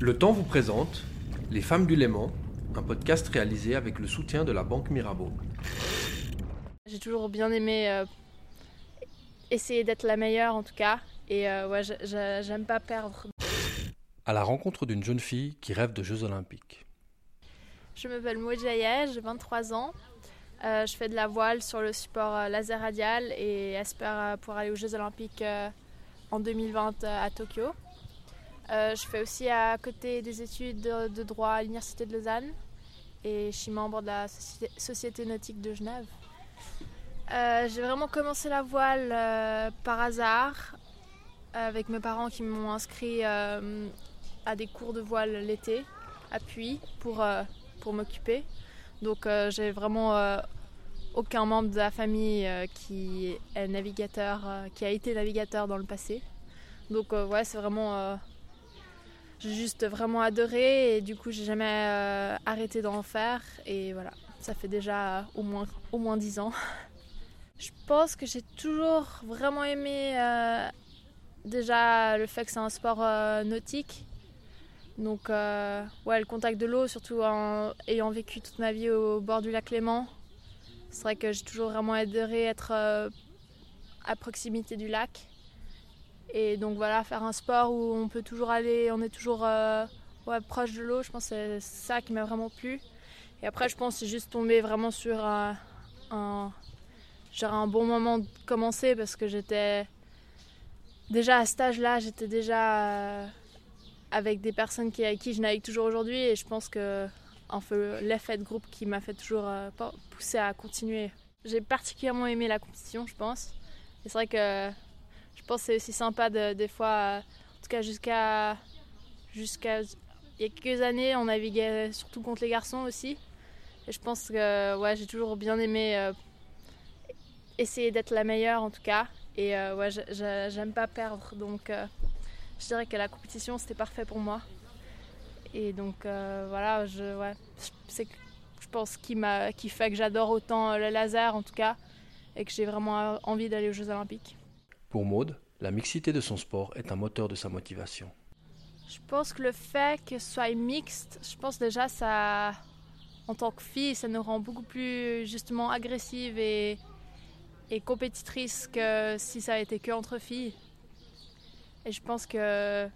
Le temps vous présente Les Femmes du Léman, un podcast réalisé avec le soutien de la Banque Mirabeau. J'ai toujours bien aimé euh, essayer d'être la meilleure en tout cas. Et euh, ouais, j'aime pas perdre. À la rencontre d'une jeune fille qui rêve de Jeux Olympiques. Je m'appelle Jaillet, j'ai 23 ans. Euh, je fais de la voile sur le support laser radial et espère pouvoir aller aux Jeux Olympiques en 2020 euh, à Tokyo. Euh, je fais aussi à côté des études de, droit à l'Université de Lausanne et je suis membre de la Société, nautique de Genève. Euh, j'ai vraiment commencé la voile euh, par hasard avec mes parents qui m'ont inscrit à des cours de voile l'été à Puy pour, pour m'occuper. Donc j'ai vraiment aucun membre de la famille qui est navigateur, qui a été navigateur dans le passé. Donc ouais, c'est vraiment, j'ai juste vraiment adoré et du coup j'ai jamais euh, arrêté d'en faire et voilà, ça fait déjà au moins au moins 10 ans. Je pense que j'ai toujours vraiment aimé euh, déjà le fait que c'est un sport euh, nautique. Donc, ouais, le contact de l'eau, surtout en ayant vécu toute ma vie au bord du lac Léman. C'est vrai que j'ai toujours vraiment adoré être à proximité du lac. Et donc, voilà, faire un sport où on peut toujours aller, on est toujours euh, proche de l'eau, je pense que c'est ça qui m'a vraiment plu. Et après, je pense c'est juste tombé vraiment sur un, un, bon moment de commencer parce que j'étais déjà à cet âge-là, j'étais déjà. euh, avec des personnes qui, avec qui je navigue toujours aujourd'hui et je pense que peu l'effet de groupe qui m'a fait toujours euh, pousser à continuer. J'ai particulièrement aimé la compétition, je pense. Et c'est vrai que je pense que c'est aussi sympa de, des fois, euh, en tout cas jusqu'à jusqu'à il y a quelques années, on naviguait surtout contre les garçons aussi. Et je pense que ouais, j'ai toujours bien aimé euh, essayer d'être la meilleure en tout cas. Et euh, ouais, j'aime pas perdre, donc euh, je dirais que la compétition c'était parfait pour moi. Et donc euh, voilà, je, ouais, c'est je pense qui m'a qui fait que j'adore autant euh, le laser en tout cas et que j'ai vraiment euh, envie d'aller aux Jeux Olympiques. Pour Maude, la mixité de son sport est un moteur de sa motivation. Je pense que le fait que ce soit mixte, je pense déjà ça en tant que fille, ça nous rend beaucoup plus justement agressive et et compétitrice que si ça a été que entre filles. Et je pense que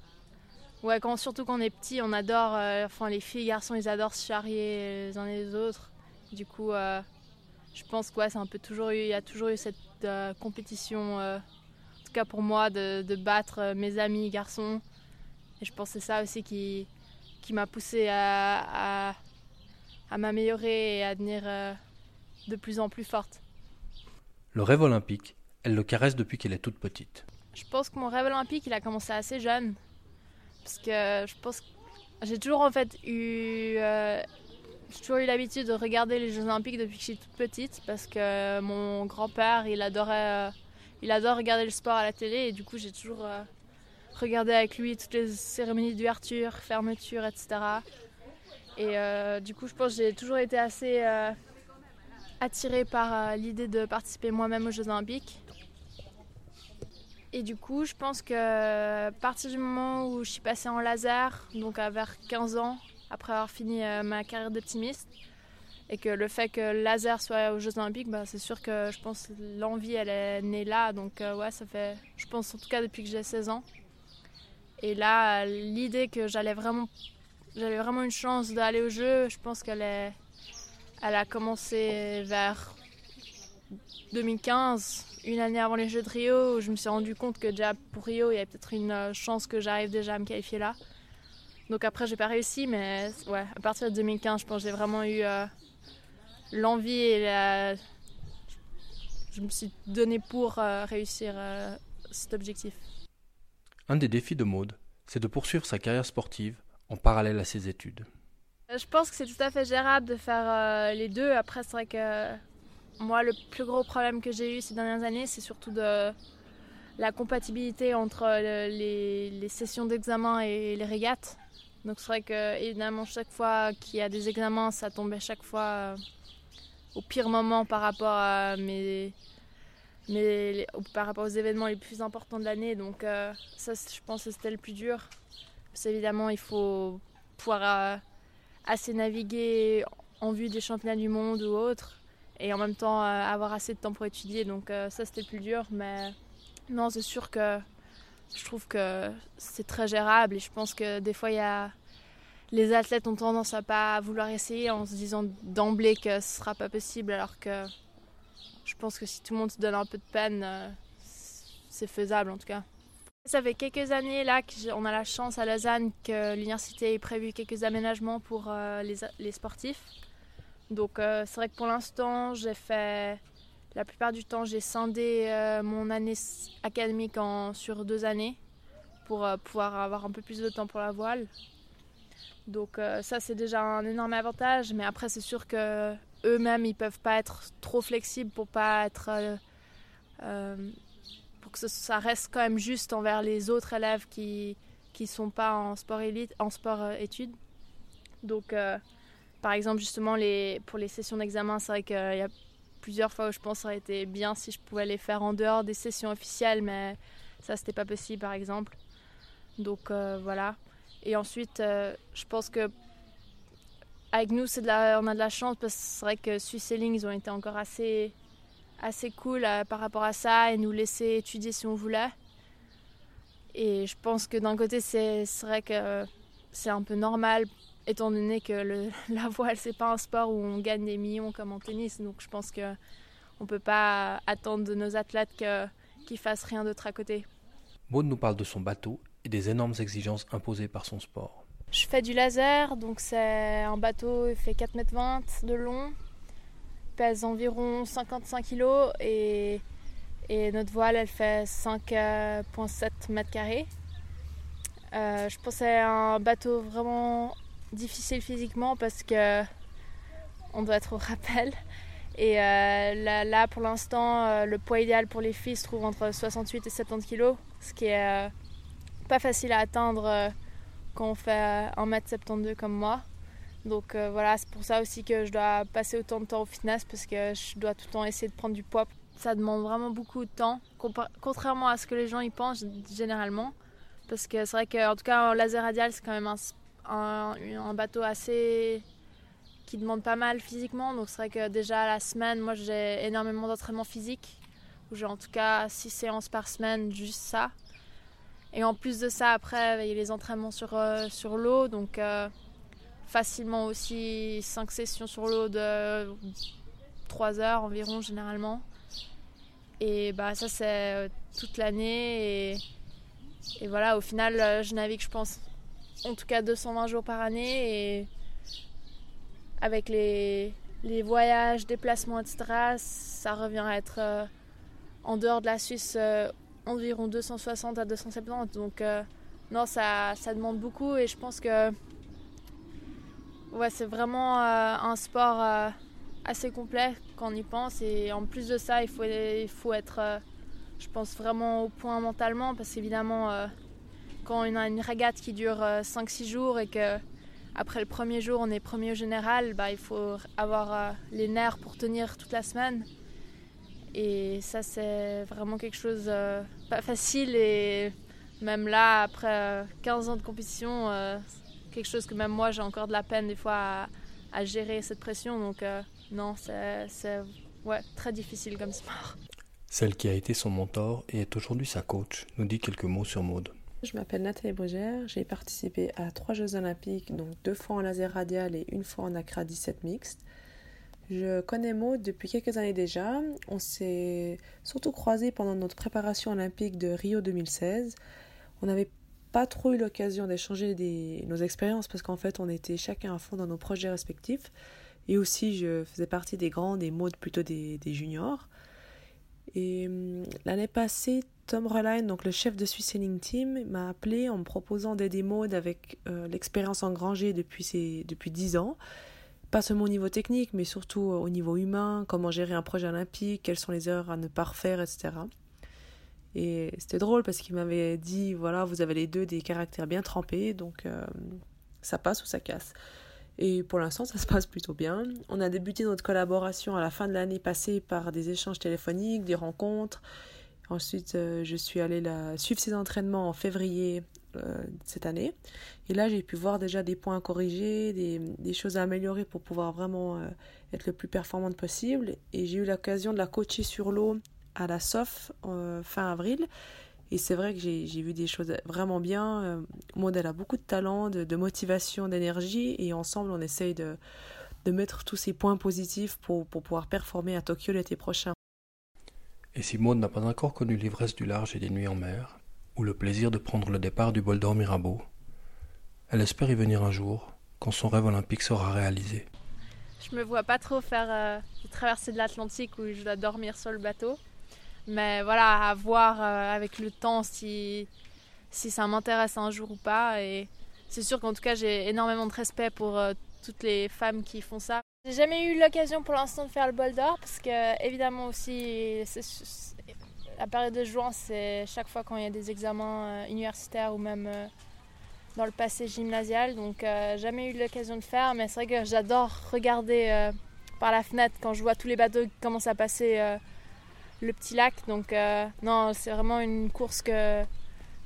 Ouais, quand, surtout quand on est petit, on adore, euh, enfin les filles, les garçons, ils adorent se charrier les uns les autres. Du coup, euh, je pense que il y a toujours eu cette euh, compétition, tout cas pour moi, de, de battre euh, mes amis garçons. Et je pense que c'est ça aussi qui, qui m'a poussé à, à, à m'améliorer et à devenir euh, de plus en plus forte. Le rêve olympique, elle le caresse depuis qu'elle est toute petite. Je pense que mon rêve olympique, il a commencé assez jeune. Parce que je pense que j'ai toujours en fait eu, euh, j'ai toujours eu l'habitude de regarder les Jeux Olympiques depuis que je suis toute petite. Parce que mon grand-père, il adorait, euh, il adore regarder le sport à la télé. Et du coup, j'ai toujours euh, regardé avec lui toutes les cérémonies d'ouverture, fermeture, etc. Et euh, du coup, je pense que j'ai toujours été assez euh, attirée par l'idée de participer moi-même aux Jeux Olympiques. Et du coup, je pense que à partir du moment où je suis passée en laser, donc à vers 15 ans, après avoir fini ma carrière d'optimiste, et que le fait que laser soit aux Jeux Olympiques, bah, c'est sûr que je pense l'envie, elle est née là. Donc euh, ouais, ça fait, je pense en tout cas depuis que j'ai 16 ans. Et là, l'idée que j'allais vraiment, j'avais vraiment une chance d'aller aux Jeux, je pense qu'elle est, elle a commencé vers 2015, une année avant les Jeux de Rio, où je me suis rendu compte que déjà pour Rio, il y avait peut-être une euh, chance que j'arrive déjà à me qualifier là. Donc après, j'ai pas réussi, mais ouais, à partir de 2015, je pense que j'ai vraiment eu euh, l'envie et la... je me suis donné pour euh, réussir euh, cet objectif. Un des défis de Maude, c'est de poursuivre sa carrière sportive en parallèle à ses études. Euh, Je pense que c'est tout à fait gérable de faire les deux. Après, c'est vrai que moi, le plus gros problème que j'ai eu ces dernières années, c'est surtout de la compatibilité entre les, les sessions d'examen et les régates. Donc c'est vrai que évidemment chaque fois qu'il y a des examens, ça tombait chaque fois au pire moment par rapport à mes, mes- les- par rapport aux événements les plus importants de l'année. Donc euh, ça, je pense que c'était le plus dur. Parce évidemment, il faut pouvoir assez naviguer en vue des championnats du monde ou autre et en même temps avoir assez de temps pour étudier. Donc ça, c'était plus dur. Mais non, c'est sûr que je trouve que c'est très gérable et je pense que des fois, il y a les athlètes ont tendance à pas vouloir essayer en se disant d'emblée que ce sera pas possible, alors que je pense que si tout le monde se donne un peu de peine, euh, c'est faisable en tout cas. Ça fait quelques années là qu'on a la chance à Lausanne que l'université ait prévu quelques aménagements pour euh, les, sportifs. Donc euh, c'est vrai que pour l'instant j'ai fait la plupart du temps j'ai scindé mon année académique en, sur deux années pour pouvoir avoir un peu plus de temps pour la voile. Donc euh, ça c'est déjà un énorme avantage, mais après c'est sûr que eux-mêmes ils peuvent pas être trop flexibles pour pas être euh, euh, pour que ça reste quand même juste envers les autres élèves qui qui sont pas en sport élite, en sport études. Donc par exemple justement les pour les sessions d'examen, c'est vrai qu'il y a plusieurs fois où je pense que ça aurait été bien si je pouvais les faire en dehors des sessions officielles, mais ça c'était pas possible par exemple. Donc voilà. Et ensuite, euh, je pense que avec nous, on a de la chance parce que c'est vrai que Swiss ils ont été encore assez, assez cool euh, par rapport à ça et nous laisser étudier si on voulait. Et je pense que d'un côté, c'est vrai que c'est un peu normal étant donné que la voile, c'est pas un sport où on gagne des millions comme en tennis. Donc je pense que on peut pas attendre de nos athlètes qu'ils fassent rien d'autre à côté. Maud nous parle de son bateau et des énormes exigences imposées par son sport. Je fais du laser, donc c'est un bateau, il fait 4,20 m de long, pèse environ 55 kg et, notre voile elle fait 5,7 mètres carrés. Euh, je pense que c'est un bateau vraiment difficile physiquement parce que on doit être au rappel. Et euh, là, pour l'instant, euh, le poids idéal pour les filles se trouve entre 68 et 70 kg, ce qui est pas facile à atteindre euh, quand on fait 1m72 comme moi. Donc euh, voilà, c'est pour ça aussi que je dois passer autant de temps au fitness parce que je dois tout le temps essayer de prendre du poids. Ça demande vraiment beaucoup de temps, contrairement à ce que les gens y pensent généralement. Parce que c'est vrai qu'en tout cas, laser radial, c'est quand même un, un, bateau assez qui demande pas mal physiquement. Donc c'est vrai que déjà la semaine, moi j'ai énormément d'entraînement physique. Où j'ai en tout cas 6 séances par semaine, juste ça. Et en plus de ça, après, il y a les entraînements sur, euh, sur l'eau. Donc, euh, facilement aussi 5 sessions sur l'eau de 3 heures environ, généralement. Et bah, ça, c'est euh, toute l'année. Et, voilà, au final, je navigue, je pense, en tout cas 220 jours par année. Et avec les, les voyages, déplacements, etc., ça revient à être en dehors de la Suisse environ 260 à 270. Donc euh, non, ça, demande beaucoup et je pense que ouais, c'est vraiment euh, un sport euh, assez complet quand on y pense. Et en plus de ça, il faut, il faut être, je pense, vraiment au point mentalement parce qu'évidemment, quand on a une régate qui dure 5-6 jours et que après le premier jour, on est premier au général, bah, il faut avoir les nerfs pour tenir toute la semaine. Et ça, c'est vraiment quelque chose euh, pas facile. Et même là, après 15 ans de compétition, euh, quelque chose que même moi, j'ai encore de la peine des fois à, gérer cette pression. Donc, euh, non, c'est ouais, très difficile comme sport. Celle qui a été son mentor et est aujourd'hui sa coach nous dit quelques mots sur Maude. Je m'appelle Nathalie Brugère, j'ai participé à trois Jeux Olympiques, donc deux fois en laser radial et une fois en Accra 17 mixte. Je connais Maud depuis quelques années déjà. On s'est surtout croisés pendant notre préparation olympique de Rio 2016. On n'avait pas trop eu l'occasion d'échanger nos expériences parce qu'en fait on était chacun à fond dans nos projets respectifs. Et aussi je faisais partie des grands, des Maud plutôt des, juniors. Et hum, l'année passée, Tom Reline, donc le chef de Swiss Sailing Team, m'a appelé en me proposant d'aider Maud avec euh, l'expérience engrangée depuis, ses, depuis 10 ans pas seulement au niveau technique, mais surtout au niveau humain, comment gérer un projet olympique, quelles sont les erreurs à ne pas refaire, etc. Et c'était drôle parce qu'il m'avait dit, voilà, vous avez les deux des caractères bien trempés, donc euh, ça passe ou ça casse. Et pour l'instant, ça se passe plutôt bien. On a débuté notre collaboration à la fin de l'année passée par des échanges téléphoniques, des rencontres. Ensuite, euh, je suis allée la... suivre ses entraînements en février cette année. Et là, j'ai pu voir déjà des points à corriger, des, choses à améliorer pour pouvoir vraiment être le plus performante possible. Et j'ai eu l'occasion de la coacher sur l'eau à la SOF fin avril. Et c'est vrai que j'ai vu des choses vraiment bien. Euh, Maud, elle a beaucoup de talent, de, motivation, d'énergie. Et ensemble, on essaye de, de, mettre tous ces points positifs pour, pour pouvoir performer à Tokyo l'été prochain. Et si Maud n'a pas encore connu l'ivresse du large et des nuits en mer, ou le plaisir de prendre le départ du bol d'or Mirabeau, elle espère y venir un jour, quand son rêve olympique sera réalisé. Je me vois pas trop faire euh, traverser de l'Atlantique où je dois dormir sur le bateau. Mais voilà, à voir euh, avec le temps si, si ça m'intéresse un jour ou pas. Et c'est sûr qu'en tout cas, j'ai énormément de respect pour euh, toutes les femmes qui font ça. J'ai jamais eu l'occasion pour l'instant de faire le bol d'or parce que, évidemment, aussi, la période de juin, c'est chaque fois quand il y a des examens euh, universitaires ou même dans le passé gymnasial. Donc, jamais eu l'occasion de faire. Mais c'est vrai que j'adore regarder par la fenêtre quand je vois tous les bateaux qui commencent à passer le petit lac. Donc euh, non, c'est vraiment une course que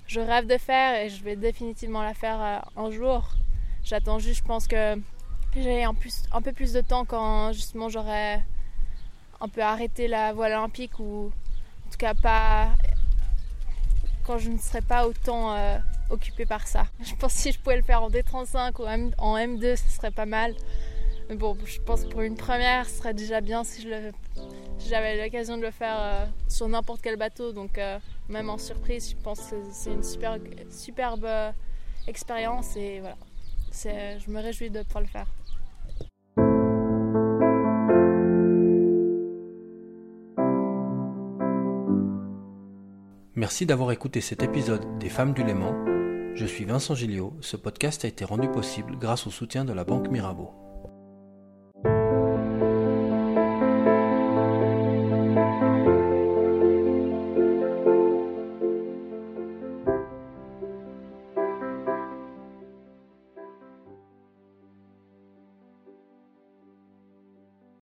je rêve de faire et je vais définitivement la faire euh, un jour. J'attends juste, je pense que j'ai un, peu plus de temps quand justement j'aurai un peu arrêté la voile olympique ou tout cas pas quand je ne serai pas autant euh, occupée par ça. Je pense que si je pouvais le faire en D35 ou en M2, ce serait pas mal. Mais bon, je pense que pour une première, ce serait déjà bien si j'avais l'occasion de le faire euh, sur n'importe quel bateau. Donc, euh, même en surprise, je pense que c'est une super, superbe euh, expérience. Et voilà, je me réjouis de pouvoir le faire. Merci d'avoir écouté cet épisode des Femmes du Léman. Je suis Vincent Gilliot. Ce podcast a été rendu possible grâce au soutien de la Banque Mirabeau.